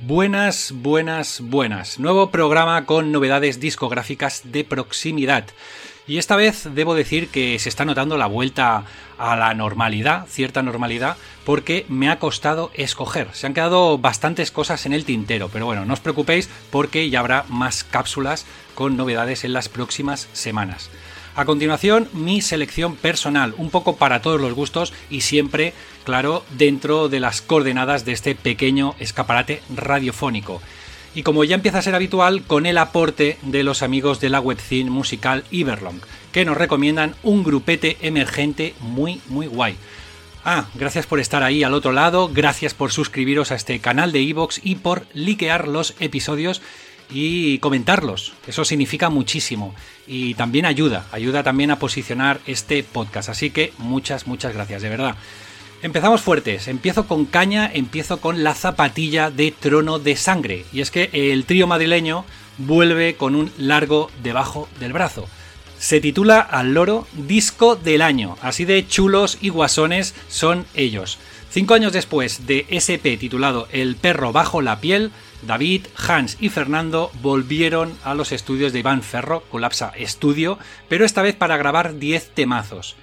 Buenas, buenas, buenas. Nuevo programa con novedades discográficas de proximidad. Y esta vez debo decir que se está notando la vuelta a la normalidad, cierta normalidad, porque me ha costado escoger. Se han quedado bastantes cosas en el tintero, pero bueno, no os preocupéis porque ya habrá más cápsulas con novedades en las próximas semanas. A continuación, mi selección personal, un poco para todos los gustos y siempre, claro, dentro de las coordenadas de este pequeño escaparate radiofónico. Y como ya empieza a ser habitual, con el aporte de los amigos de la webzine musical Iberlong, que nos recomiendan un grupete emergente muy, muy guay. Ah, gracias por estar ahí al otro lado, gracias por suscribiros a este canal de Evox y por liquear los episodios y comentarlos. Eso significa muchísimo y también ayuda, ayuda también a posicionar este podcast. Así que muchas, muchas gracias, de verdad. Empezamos fuertes, empiezo con caña, empiezo con la zapatilla de trono de sangre. Y es que el trío madrileño vuelve con un largo debajo del brazo. Se titula al loro Disco del Año, así de chulos y guasones son ellos. Cinco años después de SP titulado El perro bajo la piel, David, Hans y Fernando volvieron a los estudios de Iván Ferro, Colapsa Studio, pero esta vez para grabar 10 temazos.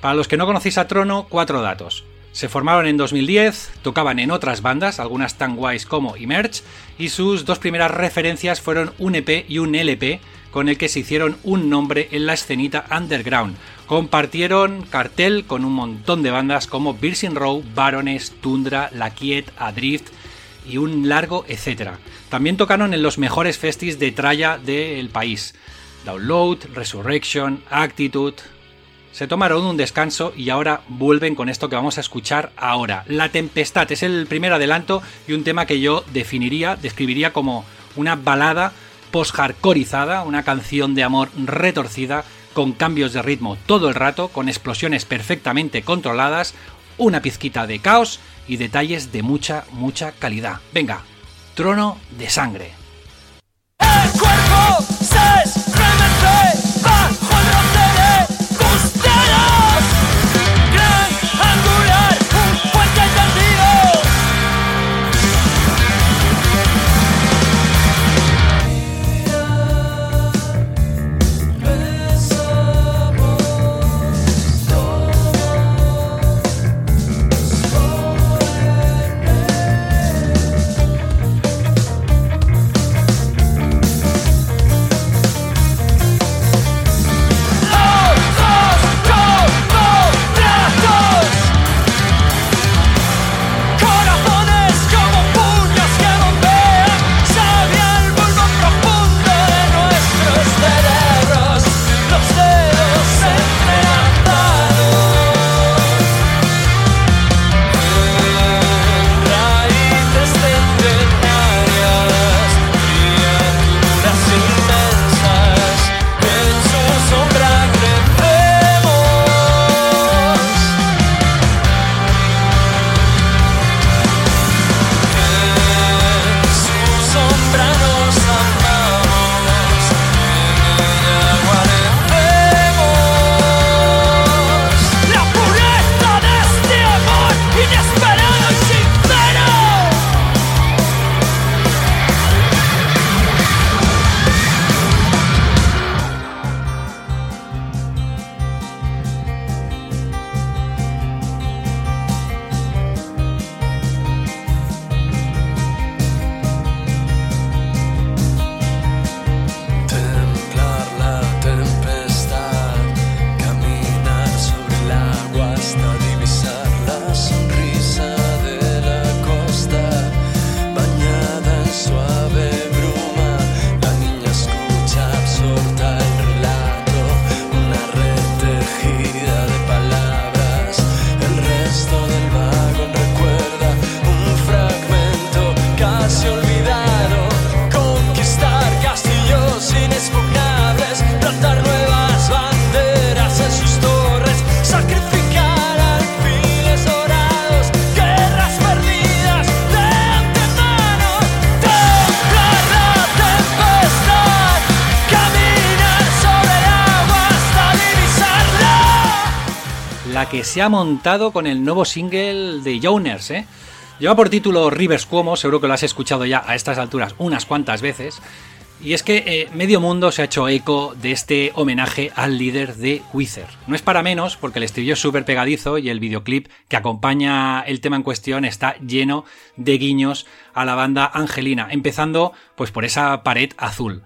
Para los que no conocéis a Trono, cuatro datos. Se formaron en 2010, tocaban en otras bandas, algunas tan guays como Emerge, y sus dos primeras referencias fueron un EP y un LP, con el que se hicieron un nombre en la escenita underground. Compartieron cartel con un montón de bandas como Virgin Row, Barones, Tundra, La Quiet, Adrift, y un largo etcétera. También tocaron en los mejores festis de tralla del país. Download, Resurrection, Actitude. Se tomaron un descanso y ahora vuelven con esto que vamos a escuchar ahora. La Tempestad es el primer adelanto y un tema que yo definiría, describiría como una balada post-hardcoreizada, una canción de amor retorcida con cambios de ritmo todo el rato, con explosiones perfectamente controladas, una pizquita de caos y detalles de mucha, mucha calidad. Venga, trono de sangre. El cuerpo se ha montado con el nuevo single de Joners, ¿eh? Lleva por título Rivers Cuomo, seguro que lo has escuchado ya a estas alturas unas cuantas veces. Y es que eh, medio mundo se ha hecho eco de este homenaje al líder de Wither. No es para menos, porque el estribillo es súper pegadizo y el videoclip que acompaña el tema en cuestión está lleno de guiños a la banda Angelina, empezando pues por esa pared azul.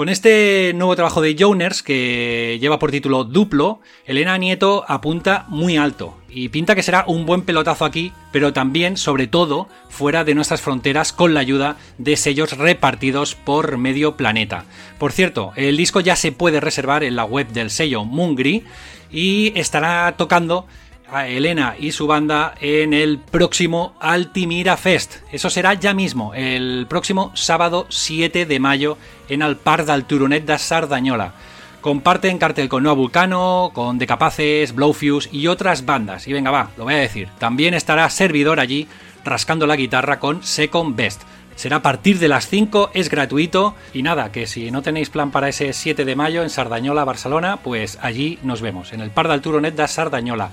Con este nuevo trabajo de Joners, que lleva por título Duplo, Elena Nieto apunta muy alto y pinta que será un buen pelotazo aquí, pero también, sobre todo, fuera de nuestras fronteras con la ayuda de sellos repartidos por medio planeta. Por cierto, el disco ya se puede reservar en la web del sello Mungri y estará tocando a Elena y su banda en el próximo Altimira Fest. Eso será ya mismo, el próximo sábado 7 de mayo en el Parc del Turonet de Sardañola. Comparten cartel con Nuevo Vulcano, con Decapaces, Blowfuse y otras bandas. Y venga, va, lo voy a decir. También estará Servidor allí rascando la guitarra con Second Best. Será a partir de las 5, es gratuito y nada, que si no tenéis plan para ese 7 de mayo en Sardañola, Barcelona, pues allí nos vemos, en el Par del Turonet de Sardañola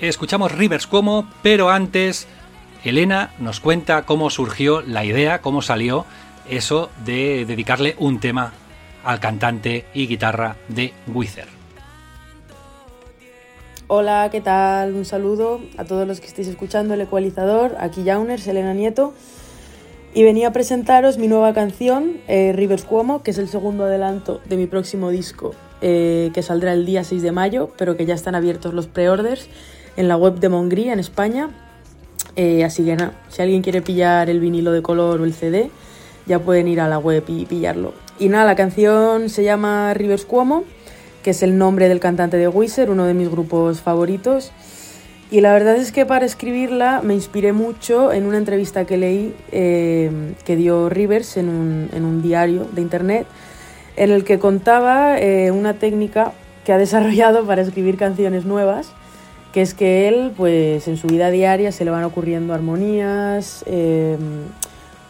escuchamos Rivers como, pero antes Elena nos cuenta cómo surgió la idea, cómo salió eso de dedicarle un tema al cantante y guitarra de Wither. Hola, ¿qué tal? Un saludo a todos los que estéis escuchando el ecualizador. Aquí Jauners, Elena Nieto. Y venía a presentaros mi nueva canción, eh, Rivers Cuomo, que es el segundo adelanto de mi próximo disco, eh, que saldrá el día 6 de mayo, pero que ya están abiertos los preorders en la web de Mongri en España. Eh, así que nada, si alguien quiere pillar el vinilo de color o el CD, ya pueden ir a la web y pillarlo. Y nada, la canción se llama Rivers Cuomo, que es el nombre del cantante de Wizard, uno de mis grupos favoritos. Y la verdad es que para escribirla me inspiré mucho en una entrevista que leí eh, que dio Rivers en un, en un, diario de internet, en el que contaba eh, una técnica que ha desarrollado para escribir canciones nuevas que es que él, pues en su vida diaria se le van ocurriendo armonías, em,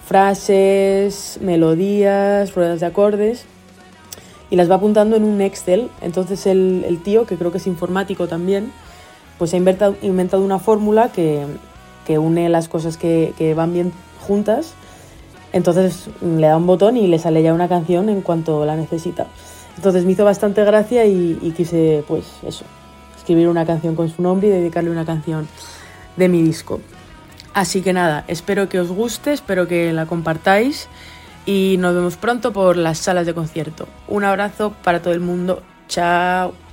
frases, melodías, ruedas de acordes, y las va apuntando en un Excel. Entonces el, tío, que creo que es informático también, pues ha inventado, una fórmula que, une las cosas que, van bien juntas. Entonces le da un botón y le sale ya una canción en cuanto la necesita. Entonces me hizo bastante gracia y, y quise, pues eso, escribir una canción con su nombre y dedicarle una canción de mi disco. Así que nada, espero que os guste, espero que la compartáis y nos vemos pronto por las salas de concierto. Un abrazo para todo el mundo. Chao.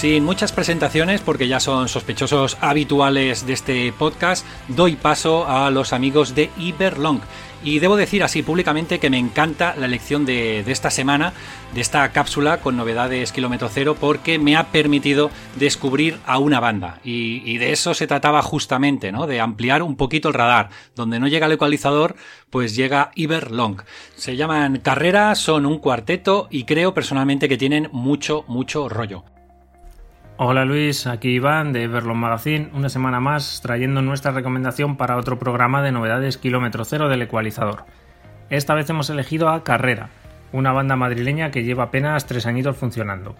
Sin muchas presentaciones, porque ya son sospechosos habituales de este podcast, doy paso a los amigos de Iberlong. Y debo decir así públicamente que me encanta la elección de, esta semana, de esta cápsula con novedades kilómetro cero, porque me ha permitido descubrir a una banda. Y, y de eso se trataba justamente, ¿no? De ampliar un poquito el radar. Donde no llega el ecualizador, pues llega Iberlong. Se llaman Carrera, son un cuarteto y creo personalmente que tienen mucho, mucho rollo. Hola Luis, aquí Iván de Everlong Magazine, una semana más trayendo nuestra recomendación para otro programa de novedades kilómetro cero del ecualizador. Esta vez hemos elegido a Carrera, una banda madrileña que lleva apenas tres añitos funcionando.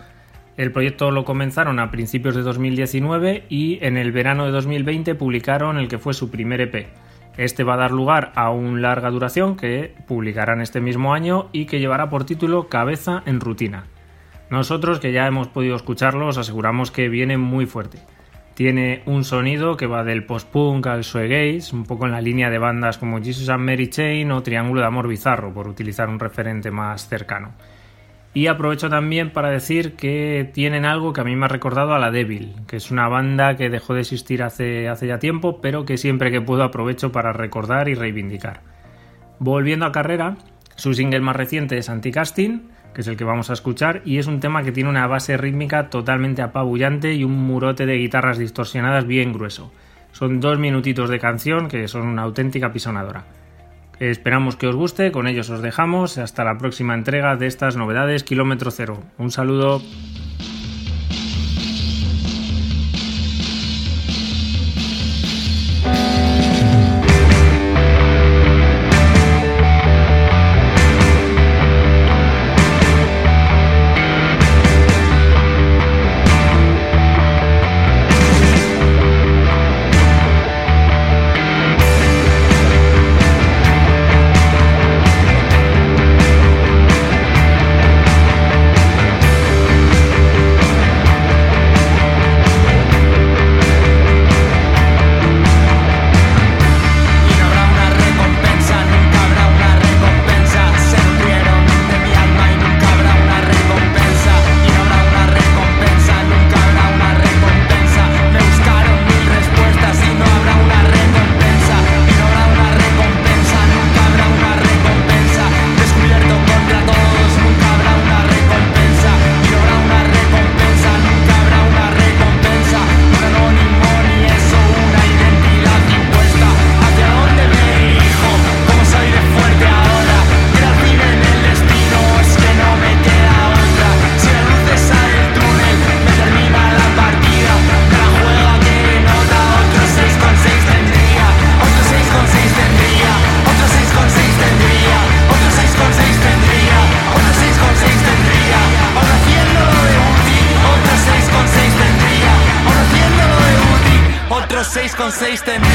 El proyecto lo comenzaron a principios de 2019 y en el verano de 2020 publicaron el que fue su primer EP. Este va a dar lugar a un larga duración que publicarán este mismo año y que llevará por título Cabeza en Rutina. Nosotros, que ya hemos podido escucharlos, aseguramos que viene muy fuerte. Tiene un sonido que va del post-punk al shoegaze, un poco en la línea de bandas como Jesus and Mary Chain o Triángulo de Amor Bizarro, por utilizar un referente más cercano. Y aprovecho también para decir que tienen algo que a mí me ha recordado a La Devil, que es una banda que dejó de existir hace, hace ya tiempo, pero que siempre que puedo aprovecho para recordar y reivindicar. Volviendo a carrera, su single más reciente es Anticasting, que es el que vamos a escuchar, y es un tema que tiene una base rítmica totalmente apabullante y un murote de guitarras distorsionadas bien grueso. Son dos minutitos de canción que son una auténtica pisonadora. Esperamos que os guste, con ellos os dejamos, hasta la próxima entrega de estas novedades Kilómetro Cero. Un saludo. Otro 6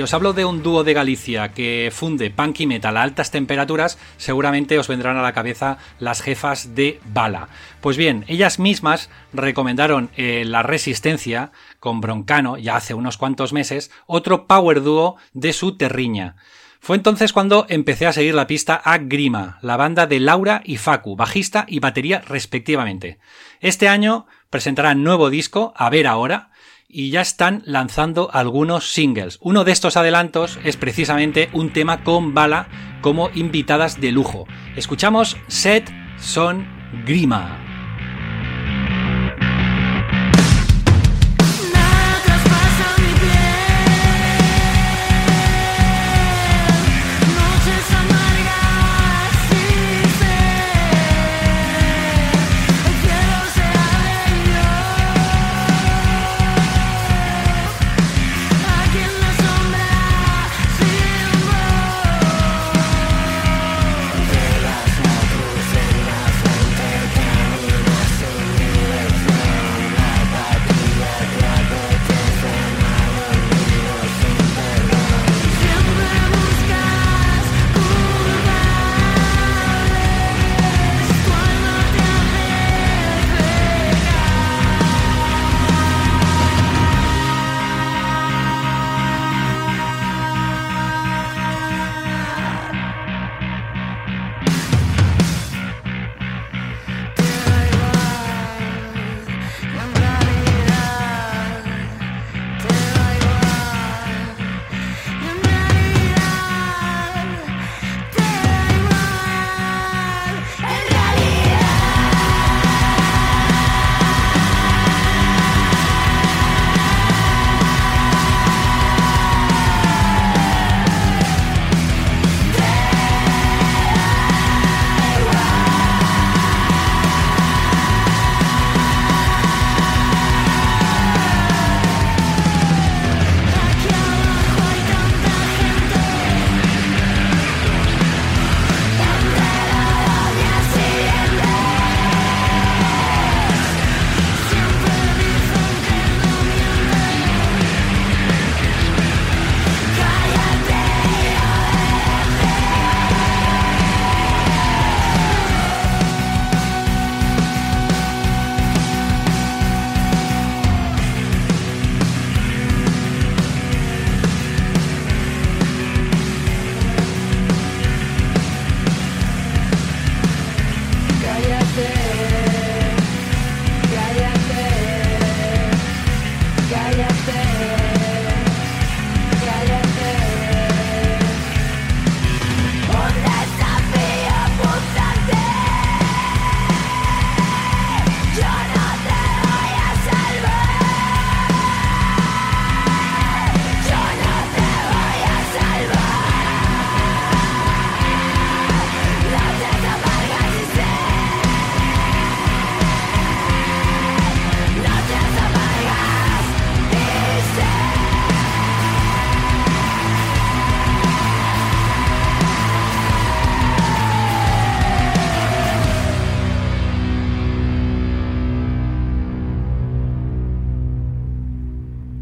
Si os hablo de un dúo de Galicia que funde punk y metal a altas temperaturas, seguramente os vendrán a la cabeza las jefas de Bala. Pues bien, ellas mismas recomendaron eh, La Resistencia con Broncano ya hace unos cuantos meses, otro power dúo de su terriña. Fue entonces cuando empecé a seguir la pista a Grima, la banda de Laura y Facu, bajista y batería respectivamente. Este año presentarán nuevo disco, A ver ahora, y ya están lanzando algunos singles. Uno de estos adelantos es precisamente un tema con Bala como invitadas de lujo. Escuchamos Set Son Grima.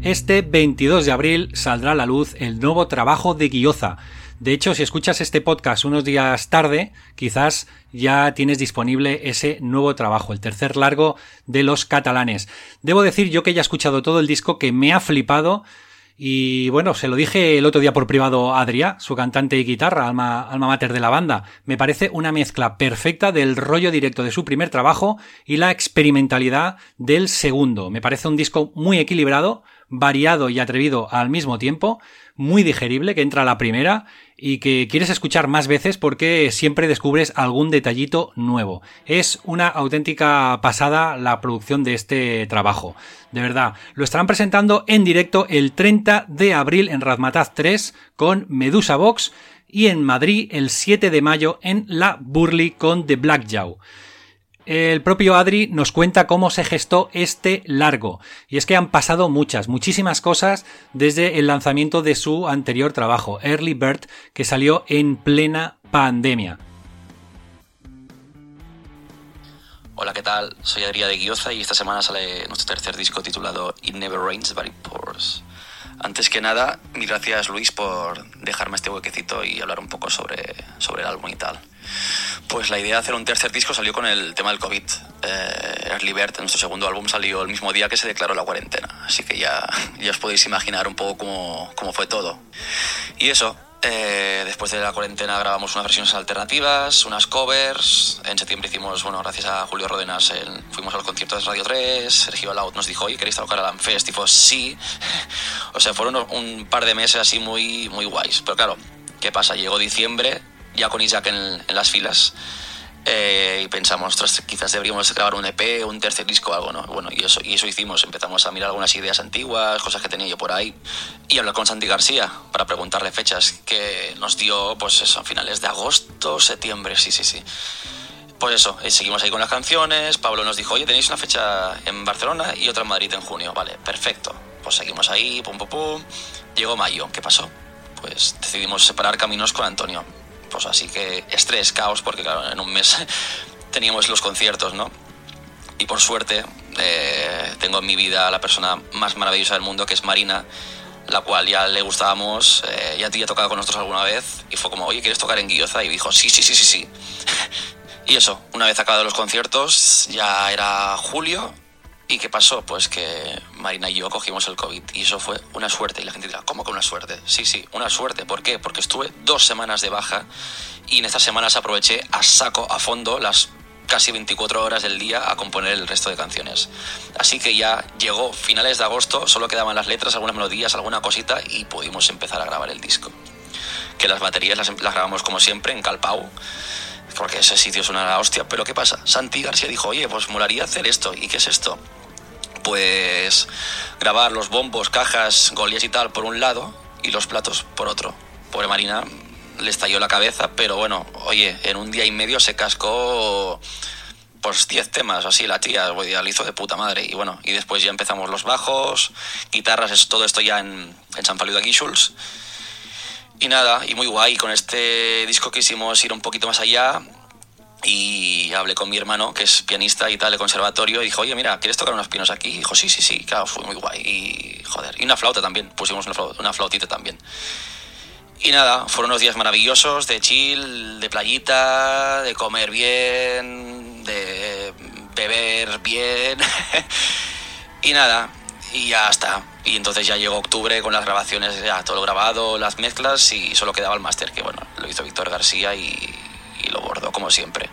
Este 22 de abril saldrá a la luz el nuevo trabajo de Guioza. De hecho, si escuchas este podcast unos días tarde, quizás ya tienes disponible ese nuevo trabajo, el tercer largo de los catalanes. Debo decir yo que ya he escuchado todo el disco que me ha flipado y bueno, se lo dije el otro día por privado a Adrià, su cantante y guitarra, alma, alma mater de la banda. Me parece una mezcla perfecta del rollo directo de su primer trabajo y la experimentalidad del segundo. Me parece un disco muy equilibrado, variado y atrevido al mismo tiempo, muy digerible, que entra la primera y que quieres escuchar más veces porque siempre descubres algún detallito nuevo. Es una auténtica pasada la producción de este trabajo. De verdad, lo estarán presentando en directo el 30 de abril en Razmataz 3 con Medusa Box y en Madrid el 7 de mayo en La Burley con The Black Jaw. El propio Adri nos cuenta cómo se gestó este largo. Y es que han pasado muchas, muchísimas cosas desde el lanzamiento de su anterior trabajo, Early Bird, que salió en plena pandemia. Hola, ¿qué tal? Soy Adrià de Guioza y esta semana sale nuestro tercer disco titulado It Never Rains But It Pours. Antes que nada, mil gracias Luis por dejarme este huequecito y hablar un poco sobre, sobre el álbum y tal. Pues la idea de hacer un tercer disco salió con el tema del COVID. Eh, Early Bird, nuestro segundo álbum, salió el mismo día que se declaró la cuarentena. Así que ya, ya os podéis imaginar un poco cómo, cómo fue todo. Y eso, eh, después de la cuarentena grabamos unas versiones alternativas, unas covers. En septiembre hicimos, bueno, gracias a Julio Rodenas, el- fuimos a los conciertos de Radio 3. Sergio Laut nos dijo, oye, ¿queréis tocar al Amfest? Y fue, sí. o sea, fueron un, un par de meses así muy, muy guays. Pero claro, ¿qué pasa? Llegó diciembre, ya con Isaac en, las filas. eh, y pensamos, ostras, quizás deberíamos grabar un EP, un tercer disco algo, ¿no? Bueno, y eso, y eso hicimos. Empezamos a mirar algunas ideas antiguas, cosas que tenía yo por ahí, y hablar con Santi García para preguntarle fechas que nos dio, pues eso, finales de agosto, septiembre, sí, sí, sí. Pues eso, eh, seguimos ahí con las canciones. Pablo nos dijo, oye, tenéis una fecha en Barcelona y otra en Madrid en junio. Vale, perfecto. Pues seguimos ahí, pum, pum, pum. Llegó mayo, ¿qué pasó? Pues decidimos separar caminos con Antonio. Pues así que estrés, caos, porque claro, en un mes teníamos los conciertos, ¿no? Y por suerte eh, tengo en mi vida a la persona más maravillosa del mundo, que es Marina, la cual ya le gustábamos, eh, ya había tocado con nosotros alguna vez, y fue como, oye, ¿quieres tocar en Guioza? Y dijo, sí, sí, sí, sí, sí. Y eso, una vez acabados los conciertos, ya era julio. ¿Y qué pasó? Pues que Marina y yo cogimos el COVID. Y eso fue una suerte. Y la gente dirá, ¿cómo que una suerte? Sí, sí, una suerte. ¿Por qué? Porque estuve dos semanas de baja. Y en estas semanas aproveché a saco, a fondo, las casi 24 horas del día a componer el resto de canciones. Así que ya llegó finales de agosto, solo quedaban las letras, algunas melodías, alguna cosita y pudimos empezar a grabar el disco. Que las baterías las, las grabamos como siempre en Calpau porque ese sitio es una hostia. Pero ¿qué pasa? Santi García dijo, oye, pues molaría hacer esto. ¿Y qué es esto? Pues grabar los bombos, cajas, golias y tal por un lado y los platos por otro. Pobre Marina le estalló la cabeza, pero bueno, oye, en un día y medio se cascó pues 10 temas, así la tía, ya lo hizo de puta madre. Y bueno, y después ya empezamos los bajos, guitarras, es, todo esto ya en, en San Feliu de. Y nada, y muy guay, con este disco quisimos ir un poquito más allá y hablé con mi hermano, que es pianista y tal de conservatorio, y dijo, oye, mira, ¿quieres tocar unos pianos aquí? Y dijo, sí, sí, sí, claro, fue muy guay. Y joder, y una flauta también, pusimos una, una flautita también. Y nada, fueron unos días maravillosos de chill, de playita, de comer bien, de beber bien. y nada, y ya está. Y entonces ya llegó octubre con las grabaciones, ya todo grabado, las mezclas y solo quedaba el máster, que bueno, lo hizo Víctor García y, y lo bordó como siempre.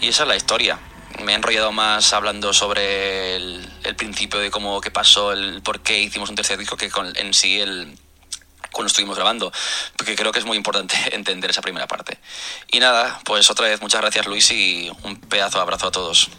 Y esa es la historia. Me he enrollado más hablando sobre el, principio de cómo qué pasó, el por qué hicimos un tercer disco que en sí el cuando estuvimos grabando, porque creo que es muy importante entender esa primera parte. Y nada, pues otra vez muchas gracias Luis y un pedazo de abrazo a todos.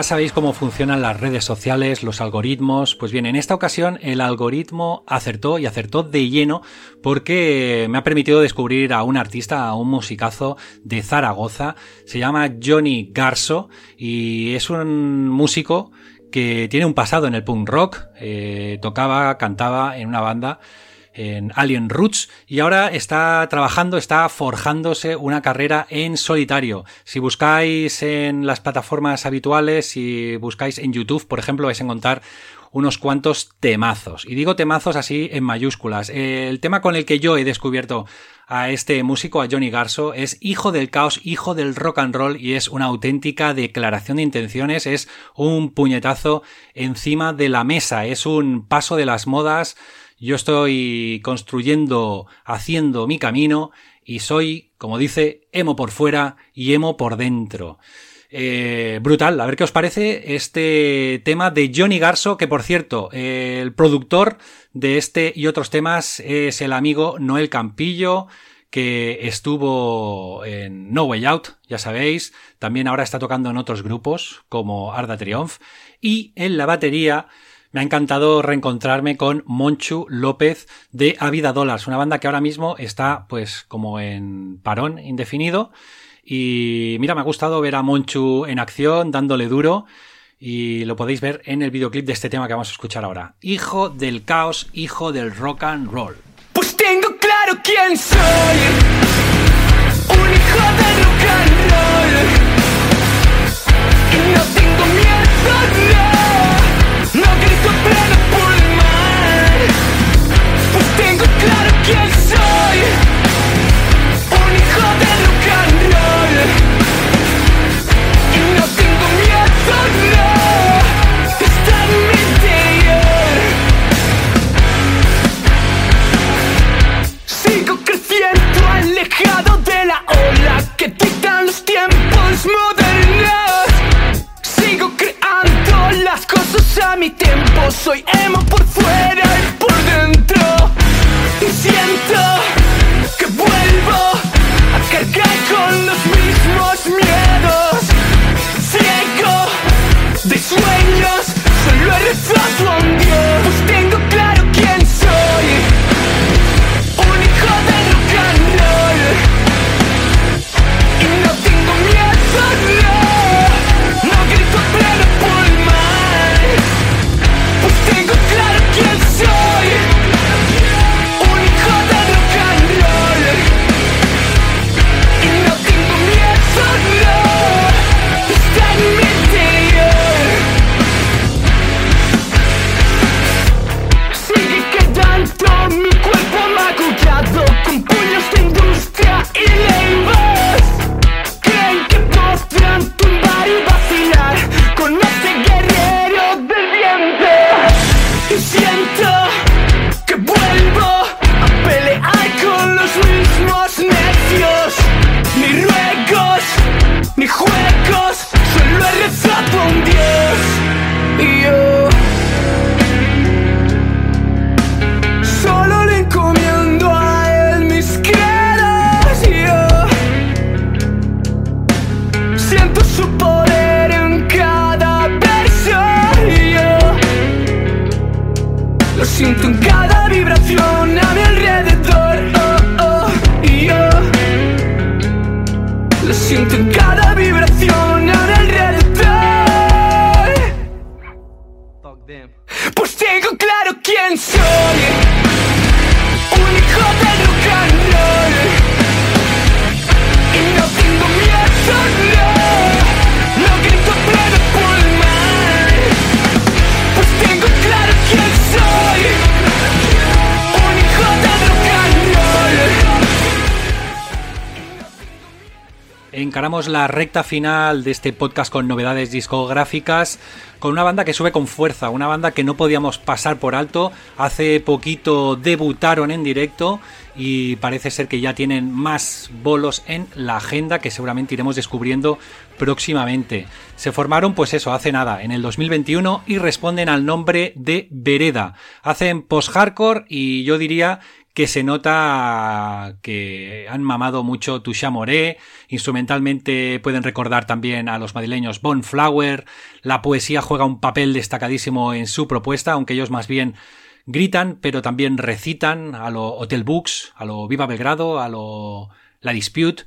Ya sabéis cómo funcionan las redes sociales, los algoritmos. Pues bien, en esta ocasión el algoritmo acertó y acertó de lleno porque me ha permitido descubrir a un artista, a un musicazo de Zaragoza. Se llama Johnny Garso y es un músico que tiene un pasado en el punk rock. Eh, tocaba, cantaba en una banda en Alien Roots y ahora está trabajando, está forjándose una carrera en solitario. Si buscáis en las plataformas habituales, si buscáis en YouTube, por ejemplo, vais a encontrar unos cuantos temazos. Y digo temazos así en mayúsculas. El tema con el que yo he descubierto a este músico, a Johnny Garso, es hijo del caos, hijo del rock and roll y es una auténtica declaración de intenciones, es un puñetazo encima de la mesa, es un paso de las modas yo estoy construyendo, haciendo mi camino y soy, como dice, emo por fuera y emo por dentro. Eh, brutal, a ver qué os parece este tema de Johnny Garso, que por cierto, el productor de este y otros temas es el amigo Noel Campillo, que estuvo en No Way Out, ya sabéis, también ahora está tocando en otros grupos como Arda Triumph, y en la batería me ha encantado reencontrarme con Monchu López de Avida Dollars, una banda que ahora mismo está pues como en parón indefinido. Y mira, me ha gustado ver a Monchu en acción, dándole duro. Y lo podéis ver en el videoclip de este tema que vamos a escuchar ahora. Hijo del caos, hijo del rock and roll. Pues tengo claro quién soy. Un hijo del rock and roll. Y no tengo miedo, no. Grito pleno pulmón. Pues tengo claro quién soy. Un hijo de rock and Y no tengo miedo, no. Está en mi interior. Sigo creciendo alejado de la ola Que dictan los tiempos modernos mi tiempo Soy emo por fuera y por dentro. Y siento que vuelvo a cargar con los mismos miedos. Ciego de sueños Solo he rezado a un Dios. Pues tengo claro La recta final de este podcast con novedades discográficas con una banda que sube con fuerza, una banda que no podíamos pasar por alto. Hace poquito debutaron en directo y parece ser que ya tienen más bolos en la agenda que seguramente iremos descubriendo próximamente. Se formaron pues eso, hace nada, en el 2021 y responden al nombre de Vereda. Hacen post-hardcore y yo diría que se nota que han mamado mucho Touché Moré, instrumentalmente pueden recordar también a los madrileños Bonflower, la poesía juega un papel destacadísimo en su propuesta, aunque ellos más bien gritan, pero también recitan a lo Hotel Books, a lo Viva Belgrado, a lo La Dispute.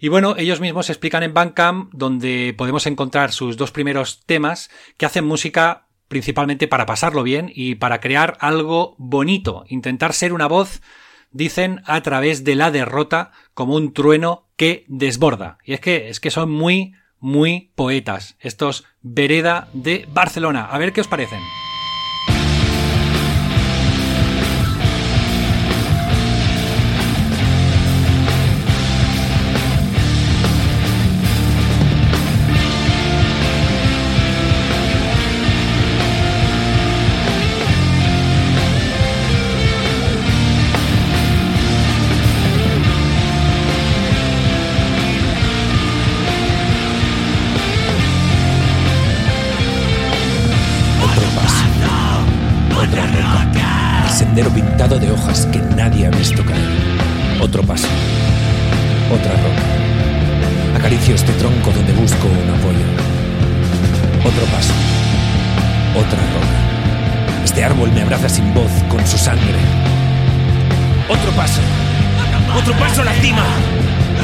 Y bueno, ellos mismos explican en Bandcamp, donde podemos encontrar sus dos primeros temas, que hacen música principalmente para pasarlo bien y para crear algo bonito, intentar ser una voz, dicen, a través de la derrota, como un trueno que desborda. Y es que, es que son muy, muy poetas, estos Vereda de Barcelona. A ver qué os parecen. Otro paso. Otro paso a la cima.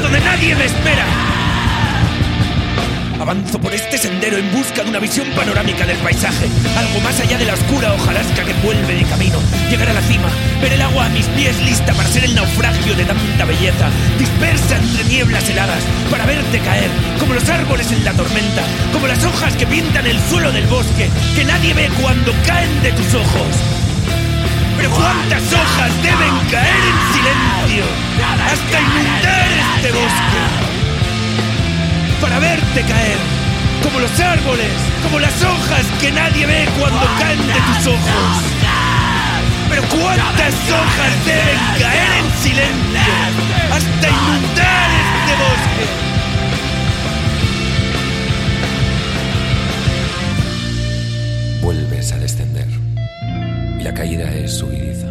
Donde nadie me espera. Avanzo por este sendero en busca de una visión panorámica del paisaje, algo más allá de la oscura hojarasca que vuelve de camino. Llegar a la cima, ver el agua a mis pies lista para ser el naufragio de tanta belleza, dispersa entre nieblas heladas, para verte caer, como los árboles en la tormenta, como las hojas que pintan el suelo del bosque, que nadie ve cuando caen de tus ojos. Pero cuántas hojas deben caer en silencio hasta inundar este bosque para verte caer, como los árboles, como las hojas que nadie ve cuando caen de tus ojos. Pero cuántas hojas deben caer en silencio hasta inundar este bosque. Vuelves a descender la caída es subidita.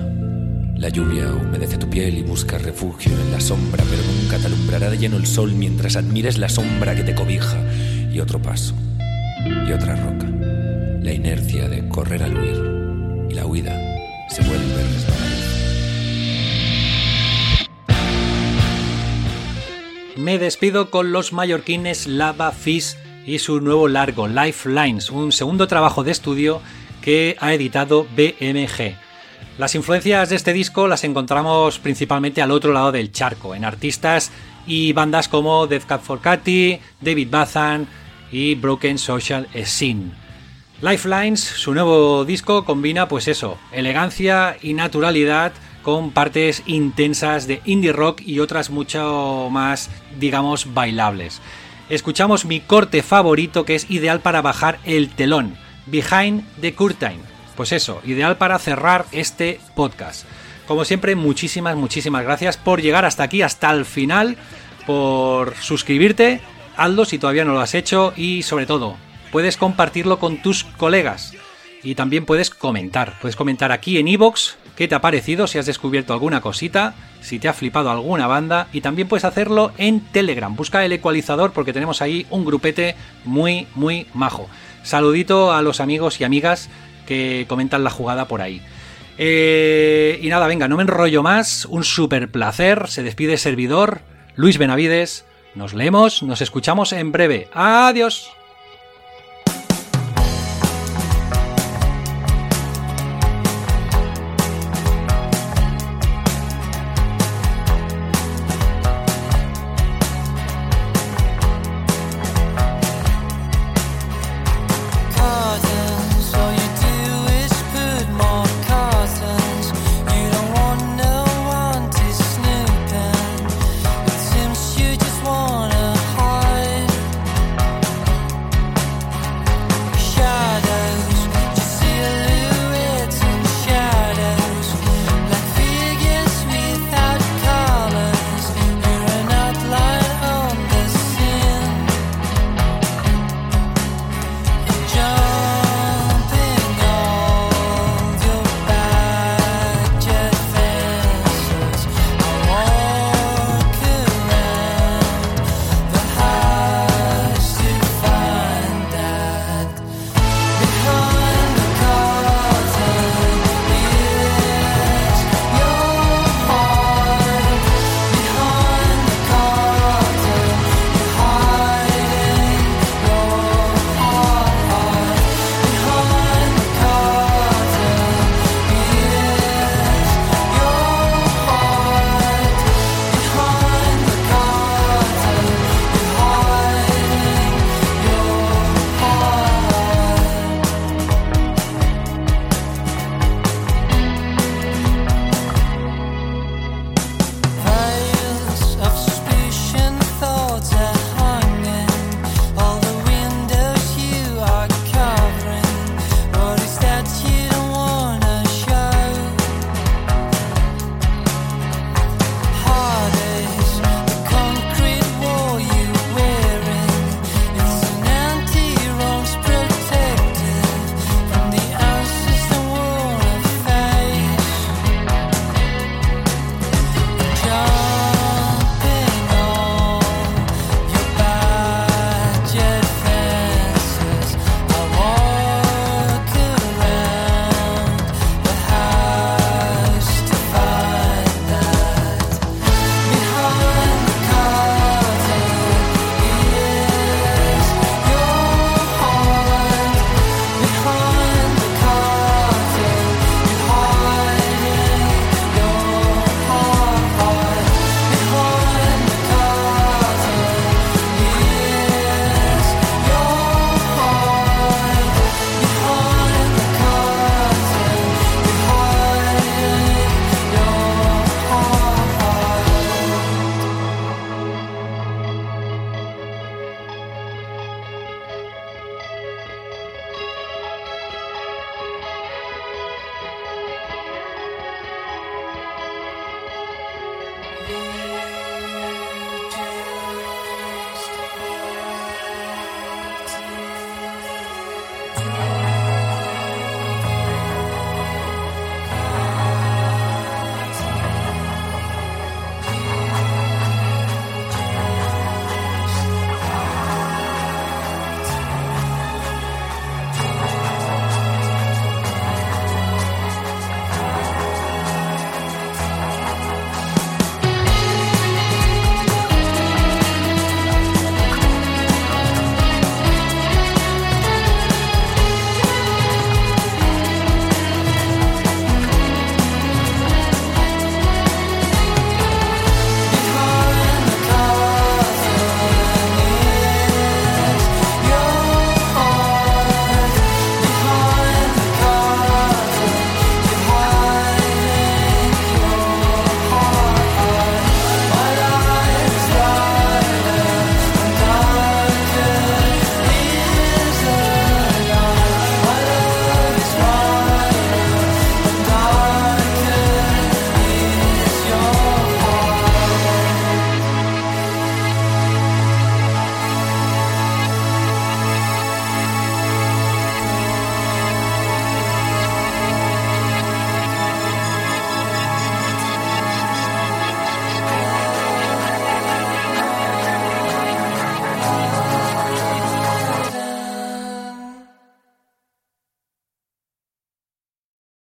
La lluvia humedece tu piel y buscas refugio en la sombra, pero nunca te alumbrará de lleno el sol mientras admires la sombra que te cobija. Y otro paso, y otra roca. La inercia de correr al huir, y la huida se vuelve resbaladiza. Me despido con los mallorquines Lava Fish y su nuevo largo Lifelines, un segundo trabajo de estudio que ha editado BMG. Las influencias de este disco las encontramos principalmente al otro lado del charco, en artistas y bandas como Death Cab for Cutie, David Bazan y Broken Social Scene. Lifelines, su nuevo disco, combina pues eso, elegancia y naturalidad con partes intensas de indie rock y otras mucho más, digamos, bailables. Escuchamos mi corte favorito que es ideal para bajar el telón, Behind the Curtain. Pues eso, ideal para cerrar este podcast. Como siempre, muchísimas, muchísimas gracias por llegar hasta aquí, hasta el final, por suscribirte, hazlo si todavía no lo has hecho y sobre todo, puedes compartirlo con tus colegas y también puedes comentar. Puedes comentar aquí en iVoox qué te ha parecido, si has descubierto alguna cosita, si te ha flipado alguna banda y también puedes hacerlo en Telegram. Busca el ecualizador porque tenemos ahí un grupete muy, muy majo. Saludito a los amigos y amigas que comentan la jugada por ahí. Eh, y nada, venga, no me enrollo más. Un super placer. Se despide servidor Luis Benavides. Nos leemos, nos escuchamos en breve. Adiós.